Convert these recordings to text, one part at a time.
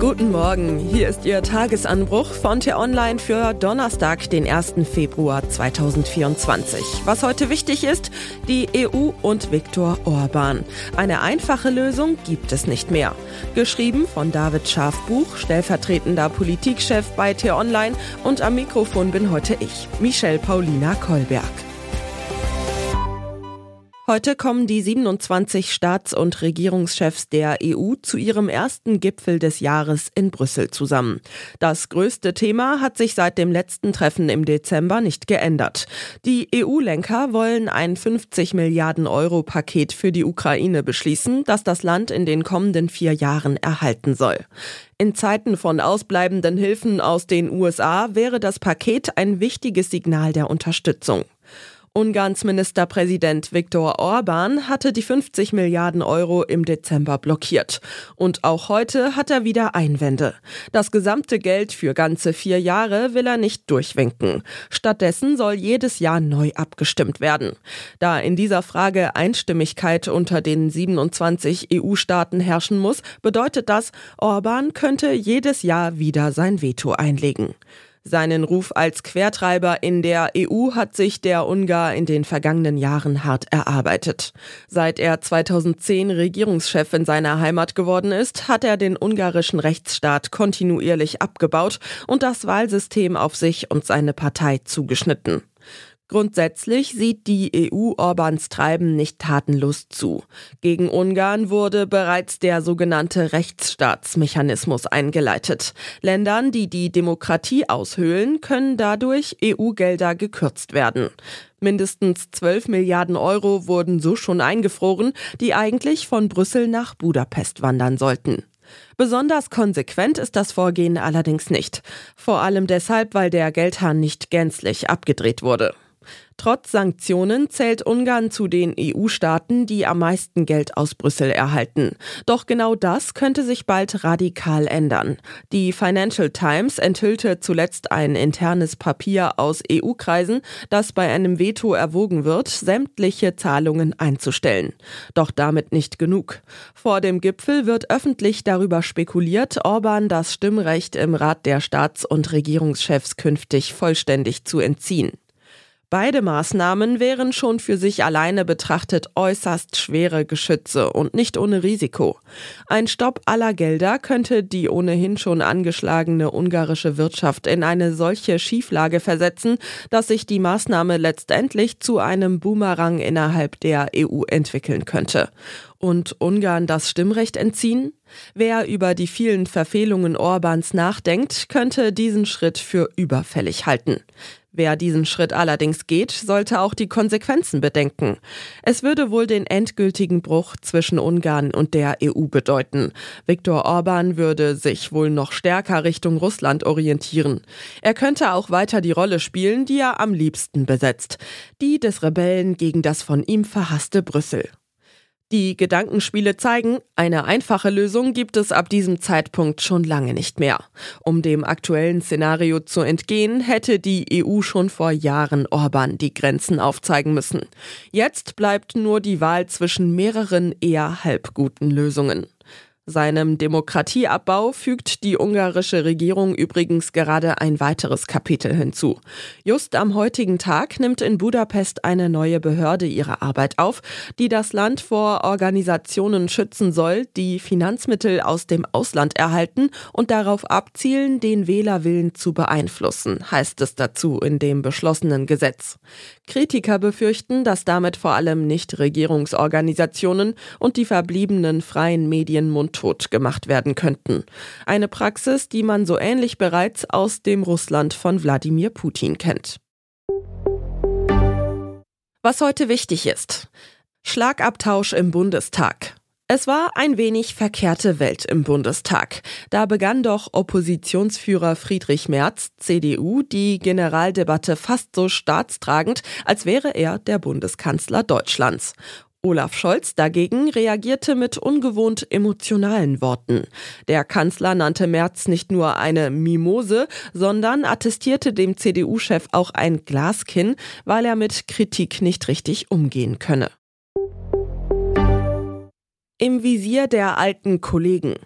Guten Morgen, hier ist Ihr Tagesanbruch von T-Online für Donnerstag, den 1. Februar 2024. Was heute wichtig ist, die EU und Viktor Orban. Eine einfache Lösung gibt es nicht mehr. Geschrieben von David Schafbuch, stellvertretender Politikchef bei T-Online und am Mikrofon bin heute ich, Michelle Paulina Kolberg. Heute kommen die 27 Staats- und Regierungschefs der EU zu ihrem ersten Gipfel des Jahres in Brüssel zusammen. Das größte Thema hat sich seit dem letzten Treffen im Dezember nicht geändert. Die EU-Lenker wollen ein 50 Milliarden Euro Paket für die Ukraine beschließen, das das Land in den kommenden vier Jahren erhalten soll. In Zeiten von ausbleibenden Hilfen aus den USA wäre das Paket ein wichtiges Signal der Unterstützung. Ungarns Ministerpräsident Viktor Orban hatte die 50 Milliarden Euro im Dezember blockiert. Und auch heute hat er wieder Einwände. Das gesamte Geld für ganze vier Jahre will er nicht durchwinken. Stattdessen soll jedes Jahr neu abgestimmt werden. Da in dieser Frage Einstimmigkeit unter den 27 EU-Staaten herrschen muss, bedeutet das, Orban könnte jedes Jahr wieder sein Veto einlegen. Seinen Ruf als Quertreiber in der EU hat sich der Ungar in den vergangenen Jahren hart erarbeitet. Seit er 2010 Regierungschef in seiner Heimat geworden ist, hat er den ungarischen Rechtsstaat kontinuierlich abgebaut und das Wahlsystem auf sich und seine Partei zugeschnitten. Grundsätzlich sieht die EU Orbans Treiben nicht tatenlos zu. Gegen Ungarn wurde bereits der sogenannte Rechtsstaatsmechanismus eingeleitet. Ländern, die die Demokratie aushöhlen, können dadurch EU-Gelder gekürzt werden. Mindestens 12 Milliarden Euro wurden so schon eingefroren, die eigentlich von Brüssel nach Budapest wandern sollten. Besonders konsequent ist das Vorgehen allerdings nicht. Vor allem deshalb, weil der Geldhahn nicht gänzlich abgedreht wurde. Trotz Sanktionen zählt Ungarn zu den EU-Staaten, die am meisten Geld aus Brüssel erhalten. Doch genau das könnte sich bald radikal ändern. Die Financial Times enthüllte zuletzt ein internes Papier aus EU-Kreisen, das bei einem Veto erwogen wird, sämtliche Zahlungen einzustellen. Doch damit nicht genug. Vor dem Gipfel wird öffentlich darüber spekuliert, Orban das Stimmrecht im Rat der Staats- und Regierungschefs künftig vollständig zu entziehen. Beide Maßnahmen wären schon für sich alleine betrachtet äußerst schwere Geschütze und nicht ohne Risiko. Ein Stopp aller Gelder könnte die ohnehin schon angeschlagene ungarische Wirtschaft in eine solche Schieflage versetzen, dass sich die Maßnahme letztendlich zu einem Boomerang innerhalb der EU entwickeln könnte. Und Ungarn das Stimmrecht entziehen? Wer über die vielen Verfehlungen Orbans nachdenkt, könnte diesen Schritt für überfällig halten. Wer diesen Schritt allerdings geht, sollte auch die Konsequenzen bedenken. Es würde wohl den endgültigen Bruch zwischen Ungarn und der EU bedeuten. Viktor Orban würde sich wohl noch stärker Richtung Russland orientieren. Er könnte auch weiter die Rolle spielen, die er am liebsten besetzt, die des Rebellen gegen das von ihm verhasste Brüssel. Die Gedankenspiele zeigen, eine einfache Lösung gibt es ab diesem Zeitpunkt schon lange nicht mehr. Um dem aktuellen Szenario zu entgehen, hätte die EU schon vor Jahren Orban die Grenzen aufzeigen müssen. Jetzt bleibt nur die Wahl zwischen mehreren eher halbguten Lösungen. Seinem Demokratieabbau fügt die ungarische Regierung übrigens gerade ein weiteres Kapitel hinzu. Just am heutigen Tag nimmt in Budapest eine neue Behörde ihre Arbeit auf, die das Land vor Organisationen schützen soll, die Finanzmittel aus dem Ausland erhalten und darauf abzielen, den Wählerwillen zu beeinflussen, heißt es dazu in dem beschlossenen Gesetz. Kritiker befürchten, dass damit vor allem Nichtregierungsorganisationen und die verbliebenen freien Medien mundtot gemacht werden könnten. Eine Praxis, die man so ähnlich bereits aus dem Russland von Wladimir Putin kennt. Was heute wichtig ist. Schlagabtausch im Bundestag. Es war ein wenig verkehrte Welt im Bundestag. Da begann doch Oppositionsführer Friedrich Merz, CDU, die Generaldebatte fast so staatstragend, als wäre er der Bundeskanzler Deutschlands. Olaf Scholz dagegen reagierte mit ungewohnt emotionalen Worten. Der Kanzler nannte Merz nicht nur eine Mimose, sondern attestierte dem CDU-Chef auch ein Glaskinn, weil er mit Kritik nicht richtig umgehen könne. Im Visier der alten Kollegen.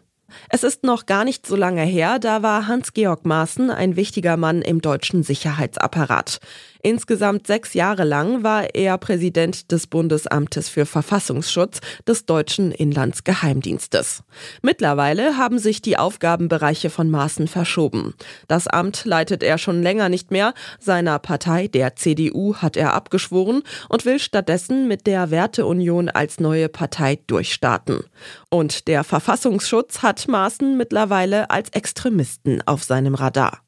Es ist noch gar nicht so lange her, da war Hans-Georg Maaßen ein wichtiger Mann im deutschen Sicherheitsapparat. Insgesamt sechs Jahre lang war er Präsident des Bundesamtes für Verfassungsschutz des deutschen Inlandsgeheimdienstes. Mittlerweile haben sich die Aufgabenbereiche von Maaßen verschoben. Das Amt leitet er schon länger nicht mehr. Seiner Partei, der CDU, hat er abgeschworen und will stattdessen mit der Werteunion als neue Partei durchstarten. Und der Verfassungsschutz hat Maaßen mittlerweile als Extremisten auf seinem Radar.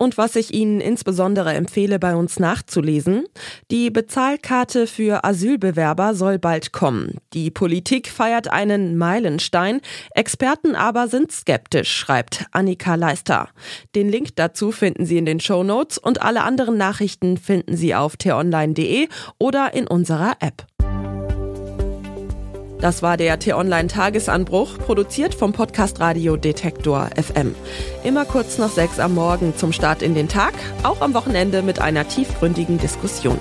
Und was ich Ihnen insbesondere empfehle, bei uns nachzulesen, die Bezahlkarte für Asylbewerber soll bald kommen. Die Politik feiert einen Meilenstein, Experten aber sind skeptisch, schreibt Annika Leister. Den Link dazu finden Sie in den Show Notes und alle anderen Nachrichten finden Sie auf t-online.de oder in unserer App. Das war der T-Online-Tagesanbruch, produziert vom Podcast Radio Detektor FM. Immer kurz nach sechs am Morgen zum Start in den Tag, auch am Wochenende mit einer tiefgründigen Diskussion.